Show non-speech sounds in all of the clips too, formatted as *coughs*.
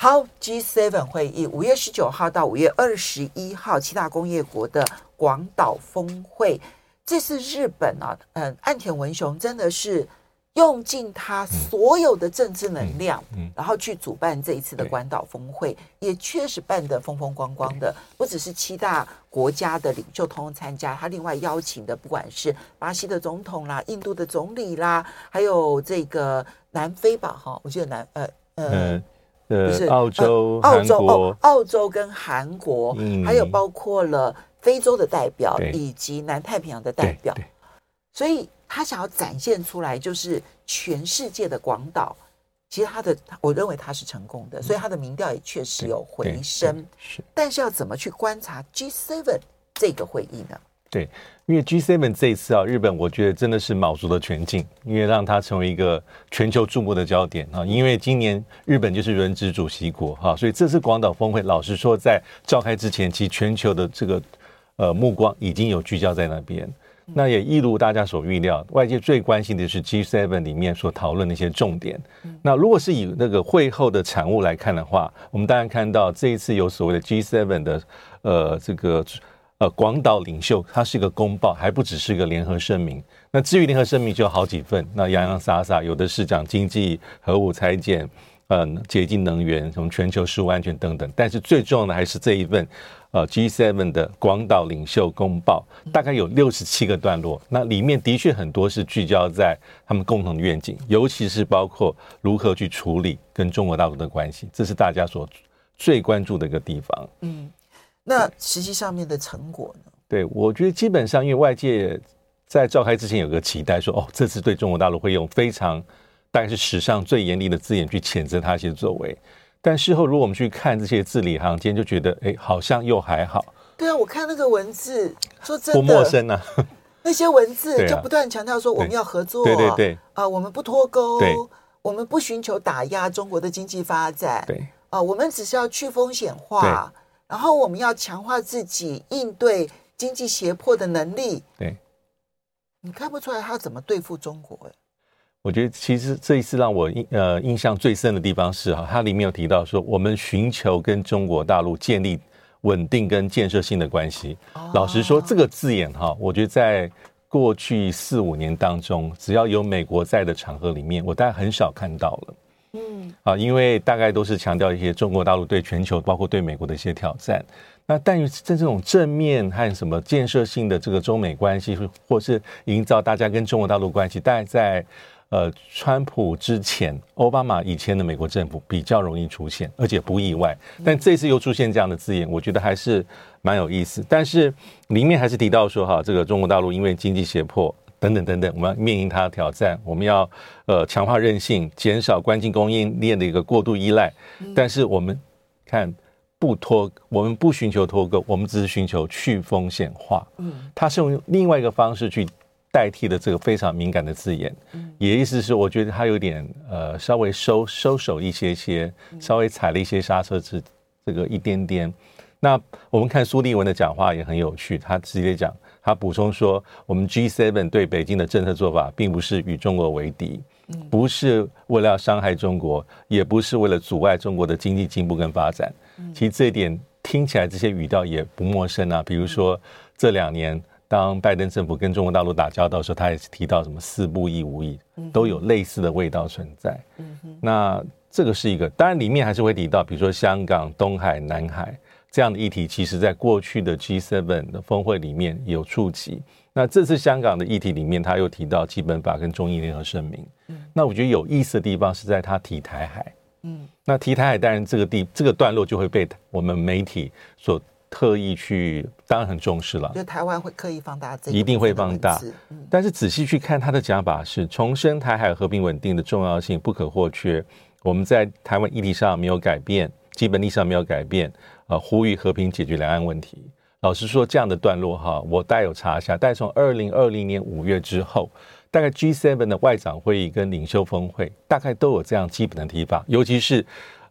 好，G7 会议五月十九号到五月二十一号，七大工业国的广岛峰会。这次日本啊，嗯，岸田文雄真的是用尽他所有的政治能量，嗯，嗯，然后去主办这一次的广岛峰会，也确实办得风风光光的。不只是七大国家的领袖通通参加，他另外邀请的，不管是巴西的总统啦、印度的总理啦，还有这个南非吧，哈，我记得南，呃，呃。嗯呃，是澳洲、澳洲、哦、澳洲跟韩国，嗯，还有包括了非洲的代表以及南太平洋的代表，所以他想要展现出来，就是全世界的广岛，其实他的，我认为他是成功的，所以他的民调也确实有回升。是，但是要怎么去观察 G7 这个会议呢？对，因为 G7 这一次啊，日本我觉得真的是卯足了全劲，因为让它成为一个全球注目的焦点啊。因为今年日本就是轮值主席国哈，所以这次广岛峰会，老实说，在召开之前，其实全球的这个呃目光已经有聚焦在那边。那也一如大家所预料，外界最关心的是 G7 里面所讨论的一些重点。那如果是以那个会后的产物来看的话，我们当然看到这一次有所谓的 G7 的呃这个。呃，广岛领袖它是一个公报，还不只是一个联合声明。那至于联合声明就有好几份，那洋洋洒洒，有的是讲经济、核武裁减、嗯、呃，洁净能源、什么全球食物安全等等。但是最重要的还是这一份，呃，G7 的广岛领袖公报，大概有六十七个段落。那里面的确很多是聚焦在他们共同的愿景，尤其是包括如何去处理跟中国大陆的关系，这是大家所最关注的一个地方。嗯。那实际上面的成果呢？对，我觉得基本上，因为外界在召开之前有个期待说，说哦，这次对中国大陆会用非常大概是史上最严厉的字眼去谴责他一些作为。但事后，如果我们去看这些字里行间，就觉得哎，好像又还好。对啊，我看那个文字，说真的不陌生啊。那些文字 *laughs* 就不断强调说，我们要合作，对对对啊，我们不脱钩，我们不寻求打压中国的经济发展，对啊，我们只是要去风险化。然后我们要强化自己应对经济胁迫的能力。对，你看不出来他怎么对付中国？我觉得其实这一次让我印呃印象最深的地方是哈，它里面有提到说，我们寻求跟中国大陆建立稳定跟建设性的关系。哦、老实说，这个字眼哈，我觉得在过去四五年当中，只要有美国在的场合里面，我大概很少看到了。嗯，啊，因为大概都是强调一些中国大陆对全球，包括对美国的一些挑战。那但于在这种正面和什么建设性的这个中美关系，或是营造大家跟中国大陆关系，大概在呃川普之前、奥巴马以前的美国政府比较容易出现，而且不意外。但这次又出现这样的字眼，我觉得还是蛮有意思。但是里面还是提到说，哈，这个中国大陆因为经济胁迫。等等等等，我们要面临它的挑战，我们要呃强化韧性，减少关键供应链的一个过度依赖。但是我们看不脱，我们不寻求脱钩，我们只是寻求去风险化。嗯，它是用另外一个方式去代替的这个非常敏感的字眼。嗯，也意思是，我觉得它有点呃稍微收收手一些些，稍微踩了一些刹车，这这个一点点。那我们看苏利文的讲话也很有趣，他直接讲。他补充说：“我们 G7 对北京的政策做法，并不是与中国为敌，不是为了要伤害中国，也不是为了阻碍中国的经济进步跟发展。其实这一点听起来，这些语调也不陌生啊。比如说这两年，当拜登政府跟中国大陆打交道的时候，他也是提到什么‘四不一无意’，都有类似的味道存在。那这个是一个，当然里面还是会提到，比如说香港、东海、南海。”这样的议题，其实在过去的 G7 的峰会里面有触及。那这次香港的议题里面，他又提到基本法跟中英联合声明。嗯那我觉得有意思的地方是在他提台海。嗯，那提台海，当然这个地这个段落就会被我们媒体所特意去，当然很重视了。就台湾会刻意放大这个，一定会放大。但是仔细去看他的讲法是重申台海和平稳定的重要性不可或缺。我们在台湾议题上没有改变。基本立场没有改变，呃，呼吁和平解决两岸问题。老实说，这样的段落哈，我大概有查一下，大概从二零二零年五月之后，大概 G7 的外长会议跟领袖峰会，大概都有这样基本的提法，尤其是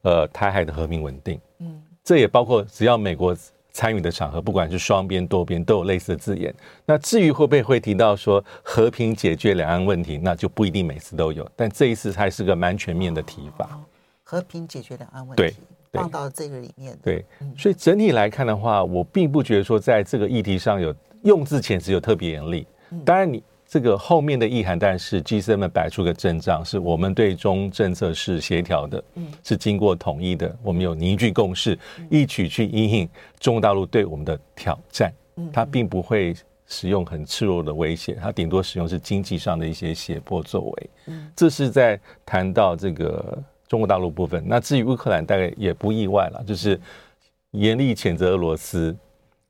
呃台海的和平稳定，嗯，这也包括只要美国参与的场合，不管是双边多边，都有类似的字眼。那至于会不会会提到说和平解决两岸问题，那就不一定每次都有，但这一次还是个蛮全面的提法。哦，和平解决两岸问题。对。放到这个里面，对，所以整体来看的话，我并不觉得说在这个议题上有用字遣词有特别严厉。当然，你这个后面的意涵，但是 G7 们摆出个阵仗，是我们对中政策是协调的，是经过统一的，我们有凝聚共识，一起去应应中国大陆对我们的挑战。它并不会使用很赤裸的威胁，它顶多使用是经济上的一些胁迫作为。这是在谈到这个。中国大陆部分，那至于乌克兰，大概也不意外了，就是严厉谴责俄罗斯，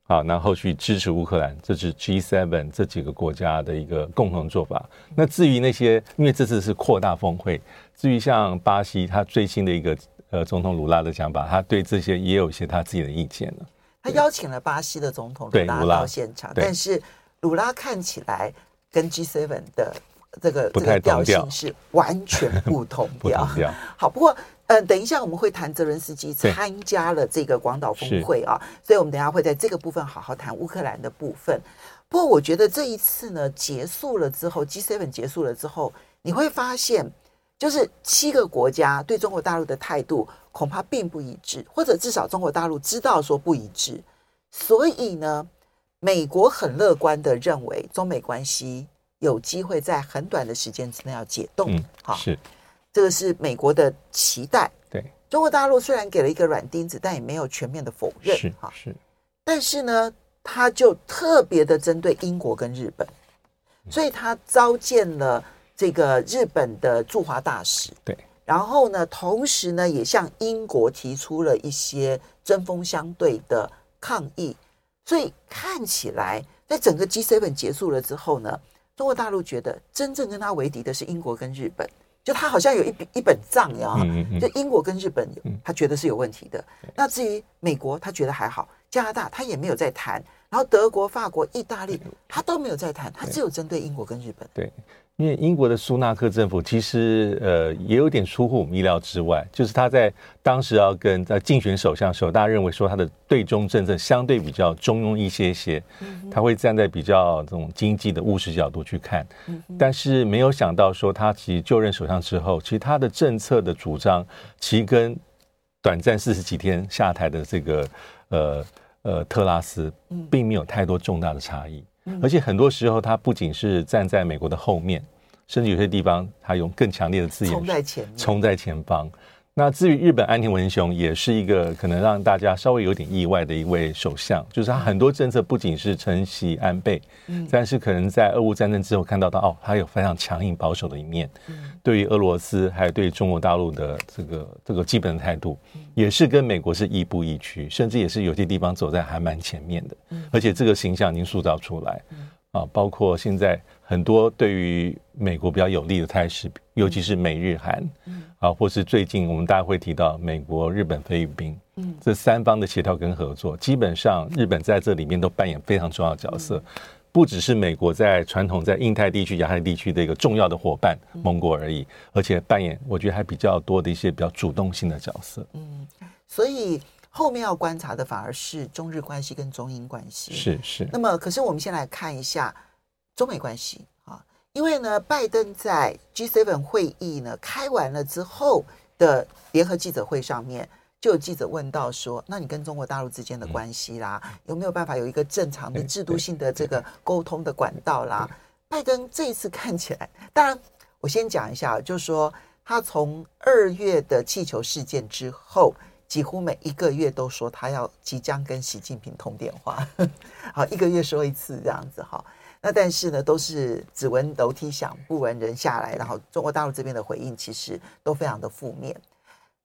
啊，那后续支持乌克兰，这是 G7 这几个国家的一个共同做法。那至于那些，因为这次是扩大峰会，至于像巴西，他最新的一个呃总统鲁拉的想法，他对这些也有一些他自己的意见了。他邀请了巴西的总统鲁拉到现场，但是鲁拉看起来跟 G7 的。这个这个调性是完全不 *laughs* 同调。好，不过嗯，等一下我们会谈泽伦斯基参加了这个广岛峰会啊，所以我们等一下会在这个部分好好谈乌克兰的部分。不过我觉得这一次呢结束了之后，G7 结束了之后，你会发现就是七个国家对中国大陆的态度恐怕并不一致，或者至少中国大陆知道说不一致。所以呢，美国很乐观的认为中美关系。有机会在很短的时间之内要解冻，嗯，好，是这个是美国的期待。对，中国大陆虽然给了一个软钉子，但也没有全面的否认，是哈，是。但是呢，他就特别的针对英国跟日本，所以他召见了这个日本的驻华大使，对。然后呢，同时呢，也向英国提出了一些针锋相对的抗议。所以看起来，在整个 G7 结束了之后呢。中国大陆觉得真正跟他为敌的是英国跟日本，就他好像有一笔一本账呀，就英国跟日本，他觉得是有问题的。那至于美国，他觉得还好，加拿大他也没有在谈，然后德国、法国、意大利他都没有在谈，他只有针对英国跟日本。对。因为英国的苏纳克政府其实呃也有点出乎我们意料之外，就是他在当时要跟在竞选首相时候，大家认为说他的对中政策相对比较中庸一些些，他会站在比较这种经济的务实角度去看，但是没有想到说他其实就任首相之后，其实他的政策的主张其实跟短暂四十几天下台的这个呃呃特拉斯并没有太多重大的差异。而且很多时候，他不仅是站在美国的后面，甚至有些地方他用更强烈的字眼冲在前，冲在前方。那至于日本安田文雄，也是一个可能让大家稍微有点意外的一位首相，就是他很多政策不仅是承袭安倍，但是可能在俄乌战争之后看到他哦，他有非常强硬保守的一面，对于俄罗斯还有对中国大陆的这个这个基本的态度，也是跟美国是亦步亦趋，甚至也是有些地方走在还蛮前面的，而且这个形象已经塑造出来。啊，包括现在很多对于美国比较有利的态势，尤其是美日韩，啊，或是最近我们大家会提到美国、日本、菲律宾，嗯，这三方的协调跟合作，基本上日本在这里面都扮演非常重要的角色，不只是美国在传统在印太地区、亚太地区的一个重要的伙伴盟国而已，而且扮演我觉得还比较多的一些比较主动性的角色，嗯，所以。后面要观察的反而是中日关系跟中英关系，是是。那么，可是我们先来看一下中美关系啊，因为呢，拜登在 G7 会议呢开完了之后的联合记者会上面，就有记者问到说：“那你跟中国大陆之间的关系啦，有没有办法有一个正常的制度性的这个沟通的管道啦？”拜登这一次看起来，当然我先讲一下，就是说他从二月的气球事件之后。几乎每一个月都说他要即将跟习近平通电话，*laughs* 好，一个月说一次这样子哈。那但是呢，都是只闻楼梯响，不闻人下来。然后中国大陆这边的回应其实都非常的负面。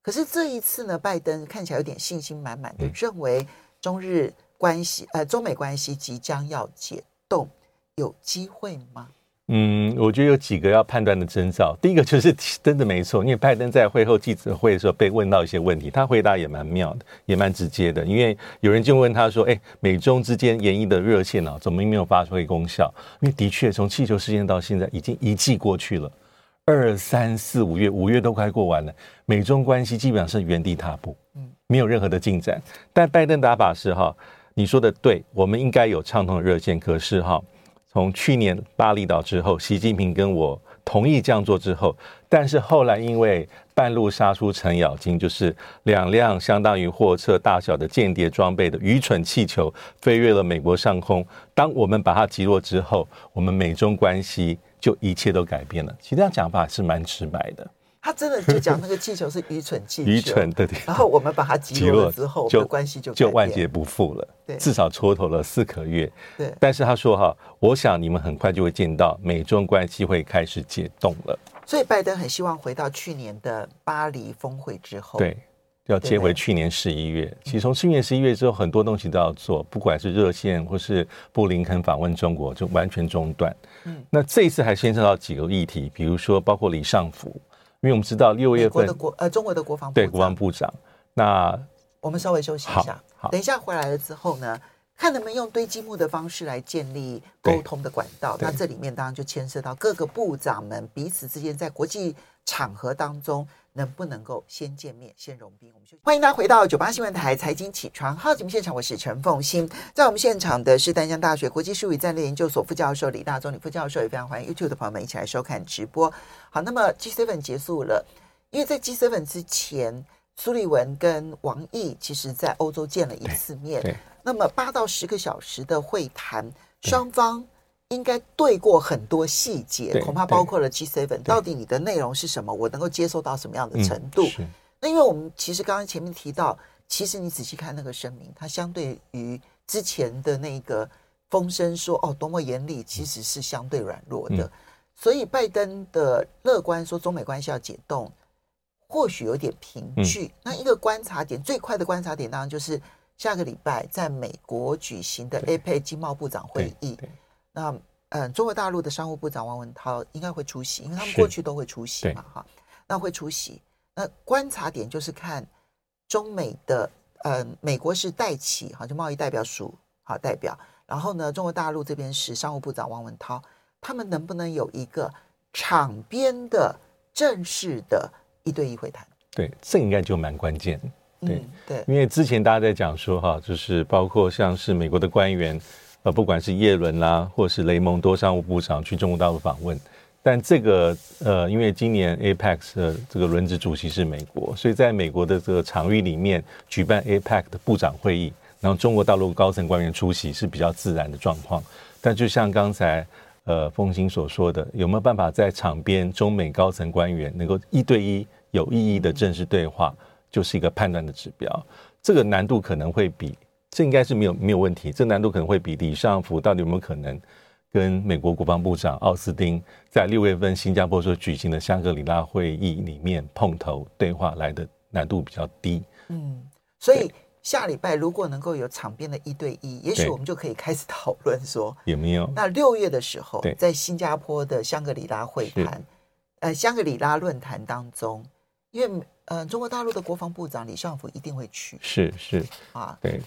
可是这一次呢，拜登看起来有点信心满满的，认为中日关系呃中美关系即将要解冻，有机会吗？嗯，我觉得有几个要判断的征兆。第一个就是真的没错，因为拜登在会后记者会的时候被问到一些问题，他回答也蛮妙的，也蛮直接的。因为有人就问他说：“哎，美中之间演绎的热线啊，怎么没有发挥功效？”因为的确，从气球事件到现在已经一季过去了，二三四五月，五月都快过完了，美中关系基本上是原地踏步，嗯，没有任何的进展。但拜登打法是哈，你说的对，我们应该有畅通的热线，可是哈。从去年巴厘岛之后，习近平跟我同意这样做之后，但是后来因为半路杀出程咬金，就是两辆相当于货车大小的间谍装备的愚蠢气球飞越了美国上空。当我们把它击落之后，我们美中关系就一切都改变了。其实这样讲法是蛮直白的。他真的就讲那个气球是愚蠢气球，*laughs* 愚蠢的。然后我们把它击落了之后，就关系就就万劫不复了。对，至少蹉跎了四个月。对，但是他说哈，我想你们很快就会见到美中关系会开始解冻了。所以拜登很希望回到去年的巴黎峰会之后，对，要接回去年十一月。其实从去年十一月之后，很多东西都要做，不管是热线或是布林肯访问中国，就完全中断。嗯，那这一次还牵涉到几个议题，比如说包括李尚福。因为我们知道六月份的国呃中国的国防部对国防部长，那我们稍微休息一下，好，等一下回来了之后呢，看能不能用堆积木的方式来建立沟通的管道。那这里面当然就牵涉到各个部长们彼此之间在国际场合当中。能不能够先见面、先融冰？我们欢迎大家回到九八新闻台财经起床号节目现场，我是陈凤欣。在我们现场的是丹江大学国际事务与战略研究所副教授李大中李副教授，也非常欢迎 YouTube 的朋友们一起来收看直播。好，那么 G7 结束了，因为在 G7 之前，苏利文跟王毅其实在欧洲见了一次面，那么八到十个小时的会谈，双方。应该对过很多细节，恐怕包括了 G7，到底你的内容是什么？我能够接受到什么样的程度？嗯、那因为我们其实刚刚前面提到，其实你仔细看那个声明，它相对于之前的那个风声说哦多么严厉，其实是相对软弱的。嗯、所以拜登的乐观说中美关系要解冻，或许有点凭据。嗯、那一个观察点，最快的观察点当然就是下个礼拜在美国举行的 APEC 经贸部长会议。那嗯，中国大陆的商务部长王文涛应该会出席，因为他们过去都会出席嘛，哈。那会出席。那观察点就是看中美的，嗯，美国是代企，哈，就贸易代表署好代表。然后呢，中国大陆这边是商务部长王文涛，他们能不能有一个场边的正式的一对一会谈？对，这应该就蛮关键。对、嗯、对，因为之前大家在讲说哈，就是包括像是美国的官员。呃，不管是叶伦啦，或是雷蒙多商务部长去中国大陆访问，但这个呃，因为今年 APEC 的这个轮值主席是美国，所以在美国的这个场域里面举办 APEC 的部长会议，然后中国大陆高层官员出席是比较自然的状况。但就像刚才呃风行所说的，有没有办法在场边中美高层官员能够一对一有意义的正式对话，就是一个判断的指标。这个难度可能会比。这应该是没有没有问题，这难度可能会比李尚福到底有没有可能跟美国国防部长奥斯汀在六月份新加坡所举行的香格里拉会议里面碰头对话来的难度比较低。嗯，所以下礼拜如果能够有场边的一对一，也许我们就可以开始讨论说有没有。那六月的时候，在新加坡的香格里拉会谈，呃，香格里拉论坛当中，因为呃，中国大陆的国防部长李尚福一定会去，是是啊，对。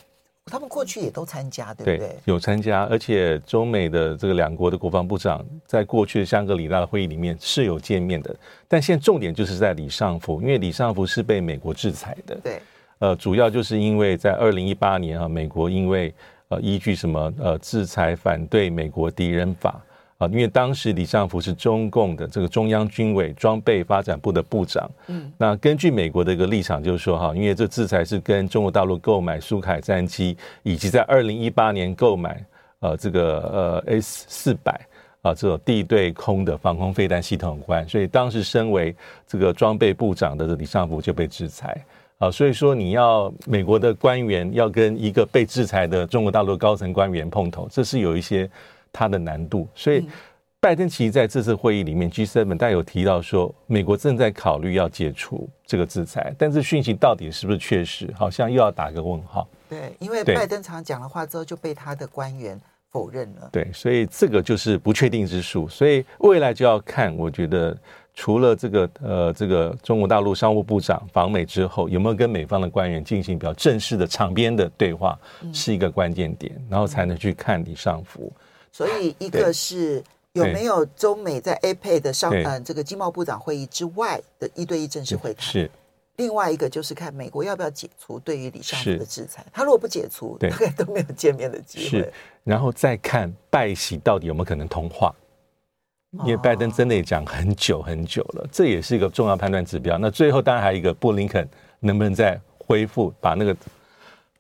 他们过去也都参加，对不对？对，有参加，而且中美的这个两国的国防部长在过去的香格里拉的会议里面是有见面的。但现在重点就是在李尚福，因为李尚福是被美国制裁的。对，呃，主要就是因为在二零一八年啊，美国因为呃依据什么呃制裁反对美国敌人法。啊，因为当时李尚福是中共的这个中央军委装备发展部的部长，嗯，那根据美国的一个立场，就是说哈，因为这制裁是跟中国大陆购买苏凯战机，以及在二零一八年购买呃这个呃 S 四百啊这种地对空的防空飞弹系统有关，所以当时身为这个装备部长的李尚福就被制裁啊，所以说你要美国的官员要跟一个被制裁的中国大陆高层官员碰头，这是有一些。它的难度，所以拜登其实在这次会议里面，G7 大有提到说，美国正在考虑要解除这个制裁，但是讯息到底是不是确实，好像又要打个问号。对，因为拜登常讲了话之后，就被他的官员否认了。对，所以这个就是不确定之数。所以未来就要看，我觉得除了这个呃，这个中国大陆商务部长访美之后，有没有跟美方的官员进行比较正式的场边的对话，是一个关键点，嗯、然后才能去看李尚福。所以一个是有没有中美在 APEC 的商嗯这个经贸部长会议之外的一对一正式会谈。是。另外一个就是看美国要不要解除对于李尚福的制裁，他如果不解除，大概都没有见面的机会。然后再看拜喜到底有没有可能通话，因为拜登真的也讲很久很久了，这也是一个重要判断指标。那最后当然还有一个布林肯能不能再恢复，把那个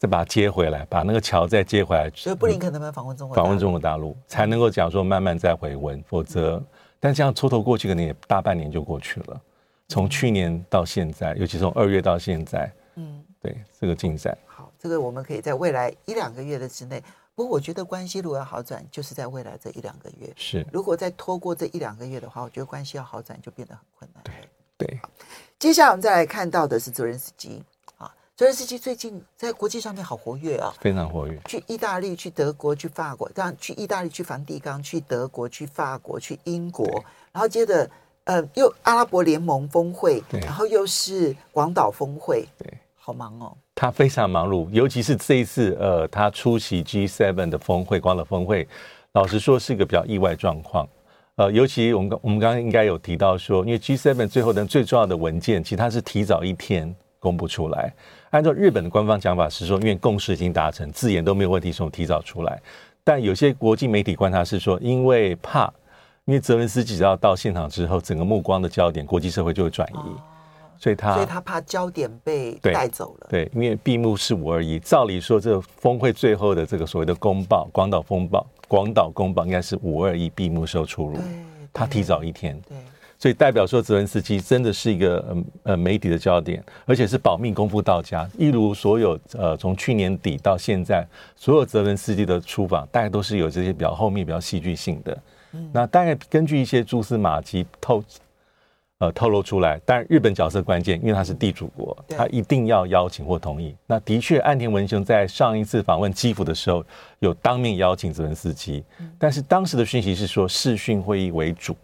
再把它接回来，把那个桥再接回来。所以布林肯能不能访问中国？访问中国大陆才能够讲说慢慢再回温，否则但这样蹉跎过去，可能也大半年就过去了。从去年到现在，尤其从二月到现在，嗯，对这个进展，好，这个我们可以在未来一两个月的之内。不过，我觉得关系如果要好转，就是在未来这一两个月。是，如果再拖过这一两个月的话，我觉得关系要好转就变得很困难。对对。接下来我们再来看到的是泽连斯基啊，泽连斯基最近在国际上面好活跃啊，非常活跃。去意大利、去德国、去法国，当然去意大利、去梵蒂冈、去德国、去法国、去英国，然后接着。呃，又阿拉伯联盟峰会，然后又是广岛峰会，对，好忙哦。他非常忙碌，尤其是这一次，呃，他出席 G7 的峰会，广岛峰会，老实说是一个比较意外状况。呃，尤其我们刚我们刚刚应该有提到说，因为 G7 最后的最重要的文件，其实它是提早一天公布出来。按照日本的官方讲法是说，因为共识已经达成，字眼都没有问题，所以提早出来。但有些国际媒体观察是说，因为怕。因为泽伦斯基只要到现场之后，整个目光的焦点，国际社会就会转移，哦、所以他所以他怕焦点被带走了。对，对，因为闭幕是五二一，照理说这个峰会最后的这个所谓的公报，广岛风暴，广岛公报应该是五二一闭幕时候出炉，他提早一天，对，所以代表说泽伦斯基真的是一个呃呃媒体的焦点，而且是保密功夫到家，一如所有呃从去年底到现在所有泽伦斯基的出访，大概都是有这些比较后面比较戏剧性的。那大概根据一些蛛丝马迹透，呃透露出来，但日本角色关键，因为他是地主国，他一定要邀请或同意。那的确，岸田文雄在上一次访问基辅的时候，有当面邀请泽伦斯基，但是当时的讯息是说视讯会议为主，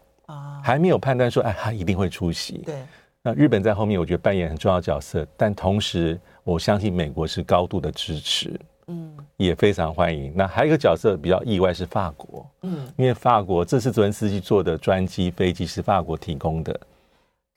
还没有判断说，哎，他一定会出席。对，那日本在后面，我觉得扮演很重要的角色，但同时，我相信美国是高度的支持。嗯，也非常欢迎。那还有一个角色比较意外是法国，嗯，因为法国这次泽连斯基坐的专机飞机是法国提供的，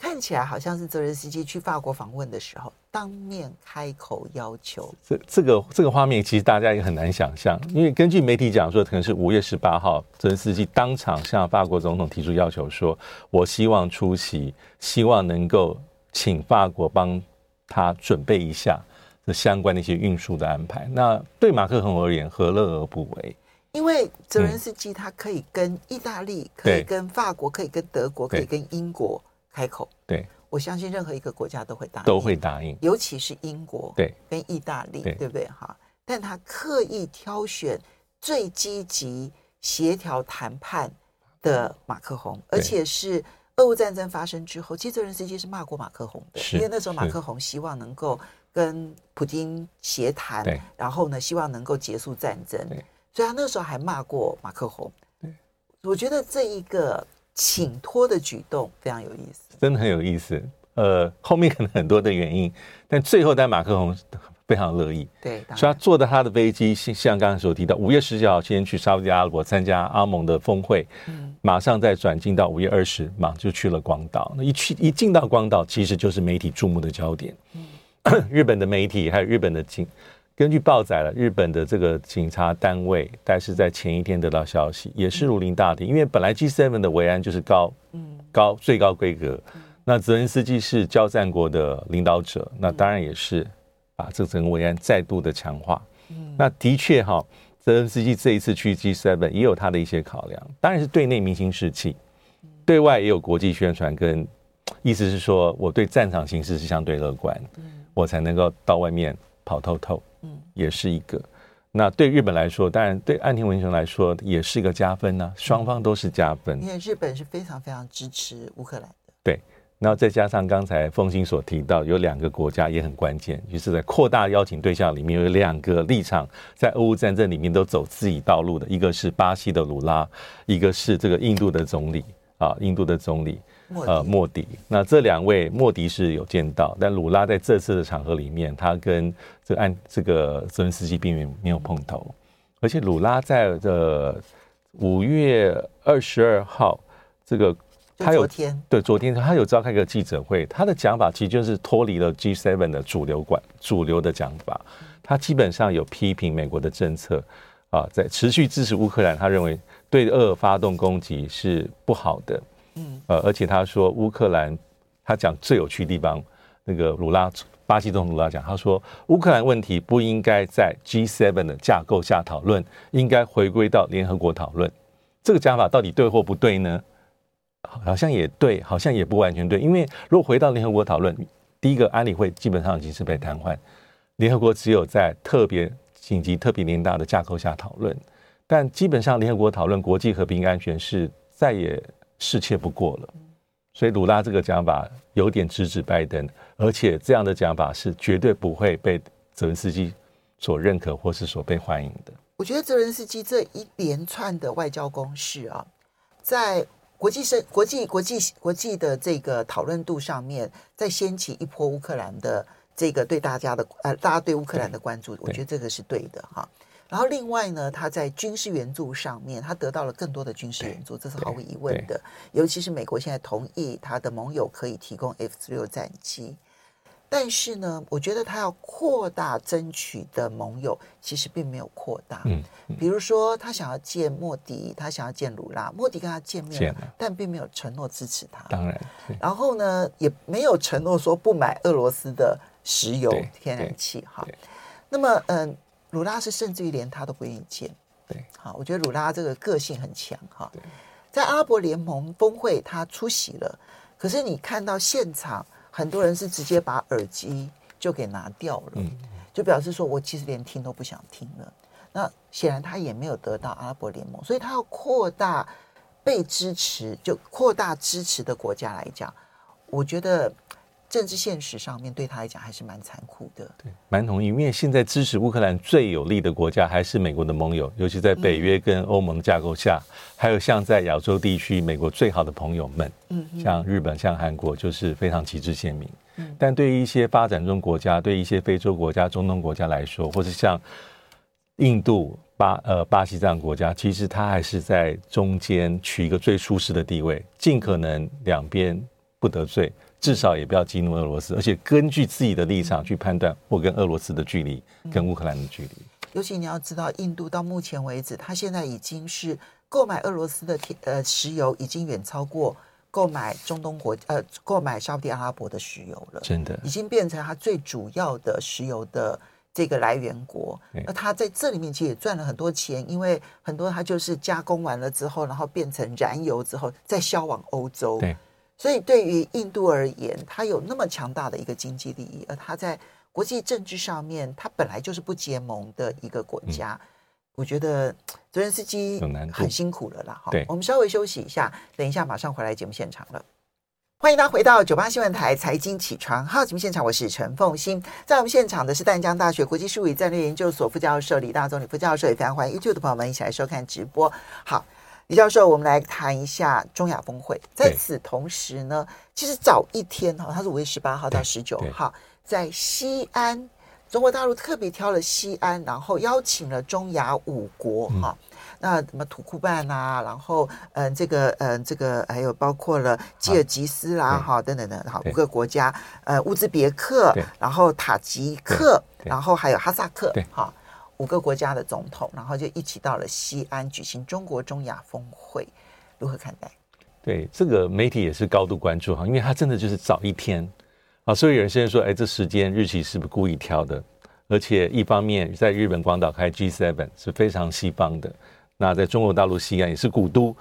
看起来好像是泽伦斯基去法国访问的时候当面开口要求。这这个这个画面其实大家也很难想象，因为根据媒体讲说，可能是五月十八号泽伦斯基当场向法国总统提出要求，说我希望出席，希望能够请法国帮他准备一下。这相关的一些运输的安排，那对马克龙而言，何乐而不为？因为泽伦斯基他可以跟意大利，嗯、可以跟法国，可以跟德国，可以跟英国开口。对，我相信任何一个国家都会答应，都会答应，尤其是英国，对，跟意大利，对，对不对？哈，但他刻意挑选最积极协调谈判的马克宏，而且是俄乌战争发生之后，其实泽伦斯基是骂过马克宏的，因为那时候马克宏希望能够。跟普京协谈，然后呢，希望能够结束战争，所以他那时候还骂过马克宏。我觉得这一个请托的举动非常有意思，真的很有意思。呃，后面可能很多的原因，*laughs* 但最后，但马克宏非常乐意。对，所以他坐的他的飞机，像刚才所提到，五月十九号先去沙乌地阿拉伯参加阿盟的峰会，嗯，马上再转进到五月二十，马上就去了广岛。那一去一进到广岛，其实就是媒体注目的焦点。嗯 *coughs* 日本的媒体还有日本的警，根据报载了，日本的这个警察单位，但是在前一天得到消息，也是如临大敌。因为本来 G7 的维安就是高，高最高规格。那泽连斯基是交战国的领导者，那当然也是把这整个维安再度的强化。那的确哈，泽连斯基这一次去 G7 也有他的一些考量，当然是对内明星士气，对外也有国际宣传，跟意思是说我对战场形势是相对乐观。我才能够到外面跑透透，嗯，也是一个。那对日本来说，当然对岸田文雄来说也是一个加分呢、啊。双方都是加分，因为日本是非常非常支持乌克兰的。对，然后再加上刚才凤馨所提到，有两个国家也很关键，就是在扩大邀请对象里面有两个立场在俄乌战争里面都走自己道路的，一个是巴西的鲁拉，一个是这个印度的总理啊，印度的总理呃莫迪。那这两位莫迪是有见到，但鲁拉在这次的场合里面，他跟这个按这个泽连斯基并没有碰头，而且鲁拉在这五月二十二号这个。他有对昨天他有召开一个记者会，他的讲法其实就是脱离了 G7 的主流管主流的讲法，他基本上有批评美国的政策啊，在持续支持乌克兰，他认为对俄发动攻击是不好的，嗯，呃，而且他说乌克兰，他讲最有趣的地方，那个鲁拉巴西总统鲁拉讲，他说乌克兰问题不应该在 G7 的架构下讨论，应该回归到联合国讨论。这个讲法到底对或不对呢？好像也对，好像也不完全对，因为如果回到联合国讨论，第一个安理会基本上已经是被瘫痪，联合国只有在特别紧急、特别联大的架构下讨论，但基本上联合国讨论国际和平安全是再也适切不过了。所以鲁拉这个讲法有点直指拜登，而且这样的讲法是绝对不会被泽连斯基所认可或是所被欢迎的。我觉得泽连斯基这一连串的外交攻势啊，在国际社、国际、国际、国际的这个讨论度上面，再掀起一波乌克兰的这个对大家的呃，大家对乌克兰的关注，我觉得这个是对的哈。然后另外呢，他在军事援助上面，他得到了更多的军事援助，这是毫无疑问的。尤其是美国现在同意他的盟友可以提供 F 十六战机。但是呢，我觉得他要扩大争取的盟友，其实并没有扩大。嗯，比如说他想要见莫迪，他想要见鲁拉，莫迪跟他见面了，但并没有承诺支持他。当然，然后呢，也没有承诺说不买俄罗斯的石油、天然气。哈，那么，嗯，鲁拉是甚至于连他都不愿意见。对，好，我觉得鲁拉这个个性很强。哈，在阿拉伯联盟峰会他出席了，可是你看到现场。很多人是直接把耳机就给拿掉了，就表示说我其实连听都不想听了。那显然他也没有得到阿拉伯联盟，所以他要扩大被支持，就扩大支持的国家来讲，我觉得。政治现实上面对他来讲还是蛮残酷的，对，蛮同意。因为现在支持乌克兰最有力的国家还是美国的盟友，尤其在北约跟欧盟架构下，还有像在亚洲地区，美国最好的朋友们，嗯，像日本、像韩国，就是非常旗帜鲜明。但对于一些发展中国家，对于一些非洲国家、中东国家来说，或是像印度、巴呃巴西这样的国家，其实他还是在中间取一个最舒适的地位，尽可能两边不得罪。至少也不要激怒俄罗斯，而且根据自己的立场去判断我跟俄罗斯的距离，跟乌克兰的距离。尤其你要知道，印度到目前为止，它现在已经是购买俄罗斯的铁呃石油，已经远超过购买中东国呃购买沙特阿拉伯的石油了。真的，已经变成它最主要的石油的这个来源国。那它在这里面其实也赚了很多钱，因为很多它就是加工完了之后，然后变成燃油之后再销往欧洲。对。所以，对于印度而言，它有那么强大的一个经济利益，而它在国际政治上面，它本来就是不结盟的一个国家。嗯、我觉得泽连斯基很辛苦了啦。对，我们稍微休息一下，等一下马上回来节目现场了。欢迎大家回到九八新闻台财经起床号节目现场，我是陈凤欣，在我们现场的是淡江大学国际术语战略研究所副教授李大宗李副教授，也非常欢迎 YouTube 的朋友们一起来收看直播。好。李教授，我们来谈一下中亚峰会。在此同时呢，其实早一天哈，它是五月十八号到十九号，在西安，中国大陆特别挑了西安，然后邀请了中亚五国哈、嗯。那什么土库曼啊，然后嗯，这个嗯，这个还有包括了吉尔吉斯啦哈等等等哈五个国家，呃，乌兹别克，然后塔吉克，然后还有哈萨克哈。五个国家的总统，然后就一起到了西安举行中国中亚峰会，如何看待？对这个媒体也是高度关注哈，因为他真的就是早一天啊，所以有人现在说，哎，这时间日期是不是故意挑的？而且一方面在日本广岛开 G7 是非常西方的，那在中国大陆西安也是古都，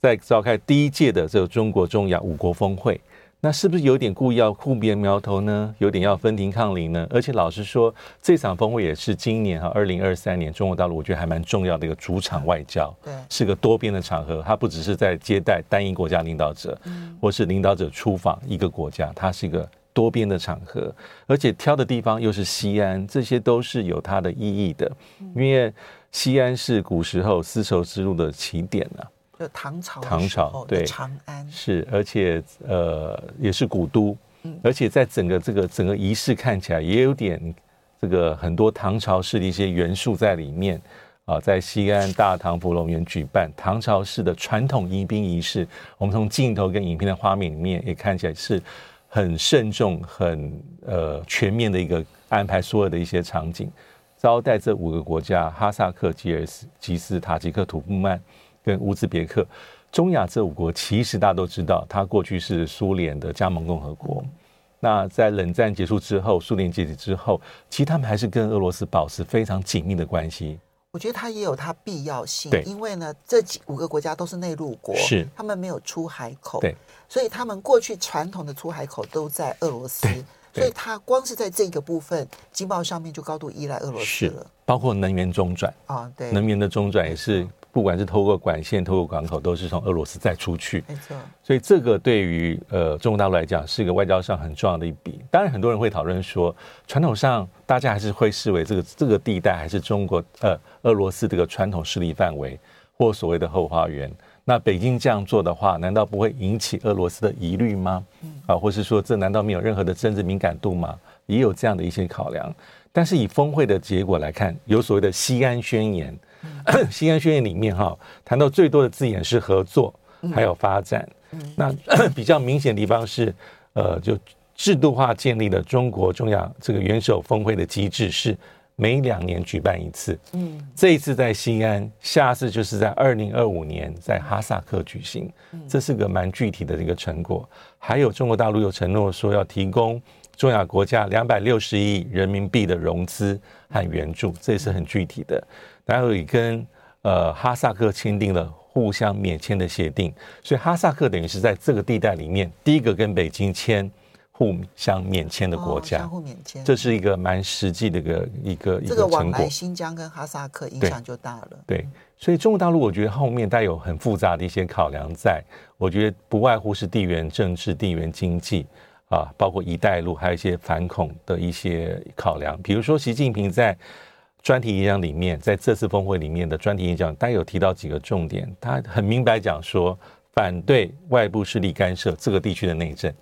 在召开第一届的这个中国中亚五国峰会。那是不是有点故意要互别苗头呢？有点要分庭抗礼呢？而且老实说，这场峰会也是今年哈二零二三年中国大陆我觉得还蛮重要的一个主场外交，对，是个多边的场合。它不只是在接待单一国家领导者，或是领导者出访一个国家，它是一个多边的场合，而且挑的地方又是西安，这些都是有它的意义的，因为西安是古时候丝绸之路的起点啊。就唐朝，唐朝对长安是，而且呃也是古都，而且在整个这个整个仪式看起来也有点这个很多唐朝式的一些元素在里面啊，在西安大唐芙蓉园举办唐朝式的传统迎宾仪式，我们从镜头跟影片的画面里面也看起来是很慎重、很呃全面的一个安排，所有的一些场景招待这五个国家：哈萨克、吉尔吉斯、塔吉克、土库曼。跟乌兹别克、中亚这五国，其实大家都知道，它过去是苏联的加盟共和国。那在冷战结束之后，苏联解体之后，其实他们还是跟俄罗斯保持非常紧密的关系。我觉得它也有它必要性，对，因为呢，这几五个国家都是内陆国，是他们没有出海口，对，所以他们过去传统的出海口都在俄罗斯，所以它光是在这个部分经贸上面就高度依赖俄罗斯了，包括能源中转啊，对，能源的中转也是。不管是透过管线、透过港口，都是从俄罗斯再出去。没错，所以这个对于呃中国大陆来讲，是一个外交上很重要的一笔。当然，很多人会讨论说，传统上大家还是会视为这个这个地带还是中国呃俄罗斯这个传统势力范围，或所谓的后花园。那北京这样做的话，难道不会引起俄罗斯的疑虑吗？啊，或是说这难道没有任何的政治敏感度吗？也有这样的一些考量。但是以峰会的结果来看，有所谓的西安宣言。*coughs* 西安宣言里面哈谈到最多的字眼是合作，还有发展。那 *coughs* 比较明显的地方是，呃，就制度化建立了中国中亚这个元首峰会的机制，是每两年举办一次。嗯，这一次在西安，下次就是在二零二五年在哈萨克举行。这是个蛮具体的一个成果。还有中国大陆有承诺说要提供中亚国家两百六十亿人民币的融资和援助，这也是很具体的。然后也跟呃哈萨克签订了互相免签的协定，所以哈萨克等于是在这个地带里面第一个跟北京签互相免签的国家，相互免签，这是一个蛮实际的一个一个一个成果。这个往来新疆跟哈萨克影响就大了。对，所以中国大陆我觉得后面带有很复杂的一些考量在，我觉得不外乎是地缘政治、地缘经济啊，包括“一带一路”，还有一些反恐的一些考量，比如说习近平在。专题演讲里面，在这次峰会里面的专题演讲，他有提到几个重点。他很明白讲说，反对外部势力干涉这个地区的内政，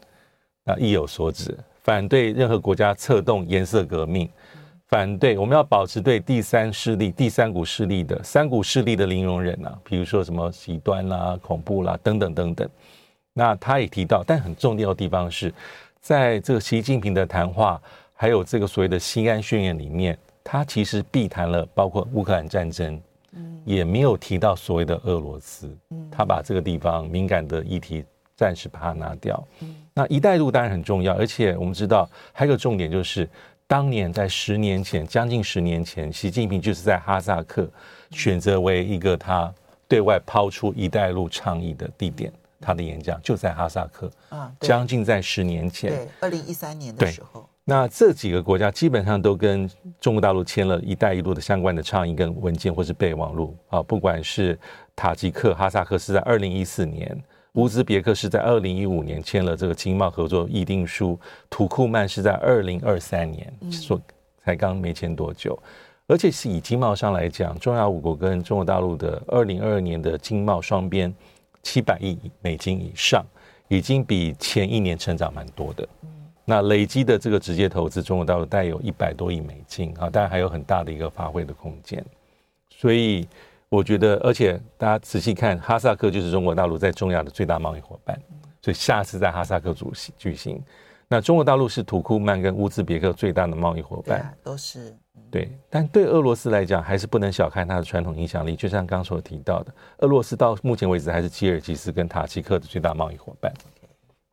啊，意有所指。反对任何国家策动颜色革命，反对我们要保持对第三势力、第三股势力的三股势力的零容忍啊，比如说什么极端啦、恐怖啦等等等等。那他也提到，但很重要的地方是，在这个习近平的谈话，还有这个所谓的西安宣言里面。他其实避谈了包括乌克兰战争，也没有提到所谓的俄罗斯，他把这个地方敏感的议题暂时把它拿掉。那一带一路当然很重要，而且我们知道还有个重点就是，当年在十年前，将近十年前，习近平就是在哈萨克选择为一个他对外抛出一带一路倡议的地点，他的演讲就在哈萨克啊，将近在十年前，对，二零一三年的时候。那这几个国家基本上都跟中国大陆签了一带一路的相关的倡议跟文件或是备忘录啊，不管是塔吉克、哈萨克是在二零一四年，乌兹别克是在二零一五年签了这个经贸合作议定书，土库曼是在二零二三年，说才刚没签多久，而且是以经贸上来讲，中亚五国跟中国大陆的二零二二年的经贸双边七百亿美金以上，已经比前一年成长蛮多的。那累积的这个直接投资，中国大陆带有一百多亿美金啊，当然还有很大的一个发挥的空间。所以我觉得，而且大家仔细看，哈萨克就是中国大陆在中亚的最大贸易伙伴，所以下次在哈萨克主席举行。那中国大陆是土库曼跟乌兹别克最大的贸易伙伴，啊、都是对。但对俄罗斯来讲，还是不能小看它的传统影响力。就像刚所提到的，俄罗斯到目前为止还是吉尔吉斯跟塔吉克的最大贸易伙伴。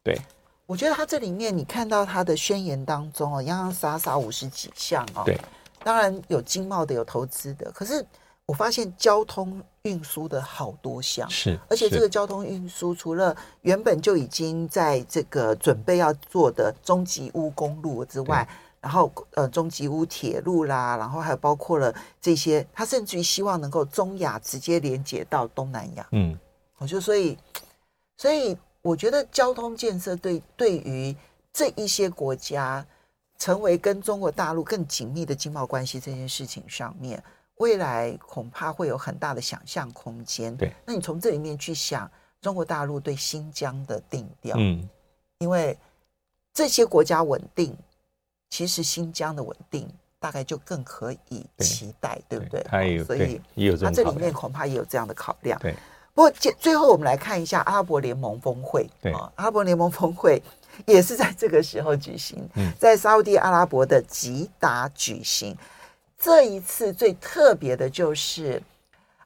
对。我觉得他这里面，你看到他的宣言当中哦，洋洋洒洒五十几项哦。对，当然有经贸的，有投资的。可是我发现交通运输的好多项是，而且这个交通运输除了原本就已经在这个准备要做的中吉乌公路之外，然后呃中吉乌铁路啦，然后还有包括了这些，他甚至于希望能够中亚直接连接到东南亚。嗯，我就所以所以我觉得交通建设对对于这一些国家成为跟中国大陆更紧密的经贸关系这件事情上面。未来恐怕会有很大的想象空间。对，那你从这里面去想中国大陆对新疆的定调，嗯，因为这些国家稳定，其实新疆的稳定大概就更可以期待，对，对不对？它也有，所以也有这，这里面恐怕也有这样的考量。对，不过最后我们来看一下阿拉伯联盟峰会。对，阿拉伯联盟峰会 *laughs* 也是在这个时候举行，在沙乌地阿拉伯的吉达举行。这一次最特别的就是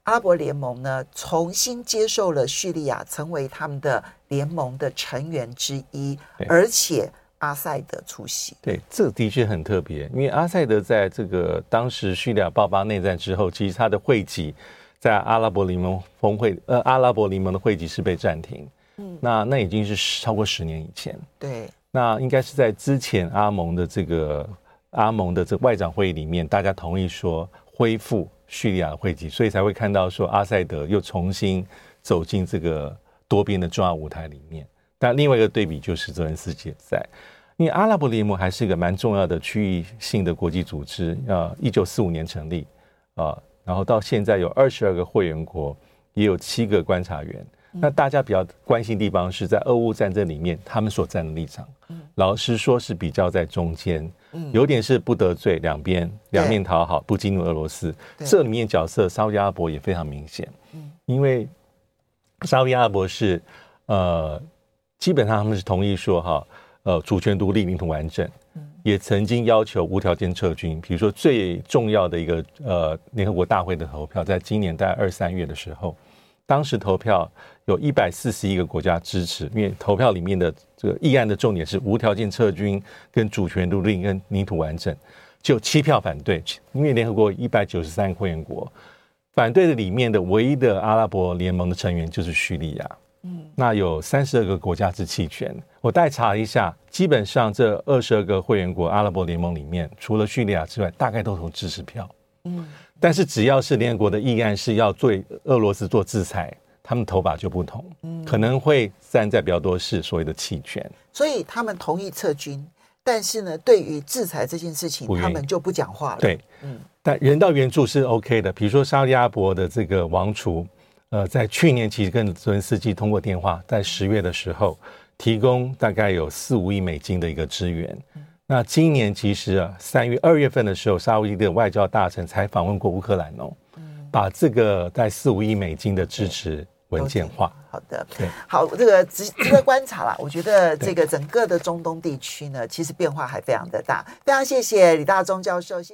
阿拉伯联盟呢，重新接受了叙利亚成为他们的联盟的成员之一，而且阿塞德出席。对，这的确很特别，因为阿塞德在这个当时叙利亚爆发内战之后，其实他的会籍在阿拉伯联盟峰会，呃，阿拉伯联盟的会籍是被暂停。嗯，那那已经是超过十年以前。对，那应该是在之前阿盟的这个。阿盟的这个外长会议里面，大家同意说恢复叙利亚的会籍，所以才会看到说阿塞德又重新走进这个多边的重要舞台里面。但另外一个对比就是泽连斯基在，因为阿拉伯联盟还是一个蛮重要的区域性的国际组织，呃，一九四五年成立，啊，然后到现在有二十二个会员国，也有七个观察员。那大家比较关心的地方是在俄乌战争里面，他们所站的立场，老实说是比较在中间，有点是不得罪两边，两面讨好，不激怒俄罗斯。这里面角色沙乌地阿拉伯也非常明显，因为沙乌地阿拉伯是呃，基本上他们是同意说哈，呃，主权独立、领土完整，也曾经要求无条件撤军。比如说最重要的一个呃联合国大会的投票，在今年大概二三月的时候。当时投票有一百四十一个国家支持，因为投票里面的这个议案的重点是无条件撤军、跟主权独立、跟领土完整，就七票反对。因为联合国一百九十三个会员国反对的里面的唯一的阿拉伯联盟的成员就是叙利亚。嗯，那有三十二个国家是弃权。我代查了一下，基本上这二十二个会员国阿拉伯联盟里面，除了叙利亚之外，大概都投支持票。嗯。但是只要是联合国的议案是要对俄罗斯做制裁，他们头发就不同，可能会站在比较多是所谓的弃权。所以他们同意撤军，但是呢，对于制裁这件事情，他们就不讲话了。对，嗯，但人道援助是 OK 的。比如说沙利阿伯的这个王储，呃，在去年其实跟泽连斯基通过电话，在十月的时候提供大概有四五亿美金的一个支援。那今年其实啊，三月二月份的时候，沙乌地的外交大臣才访问过乌克兰哦，把这个在四五亿美金的支持文件化。好的，对，好，这个值值得观察啦。我觉得这个整个的中东地区呢，其实变化还非常的大。非常谢谢李大中教授，谢谢。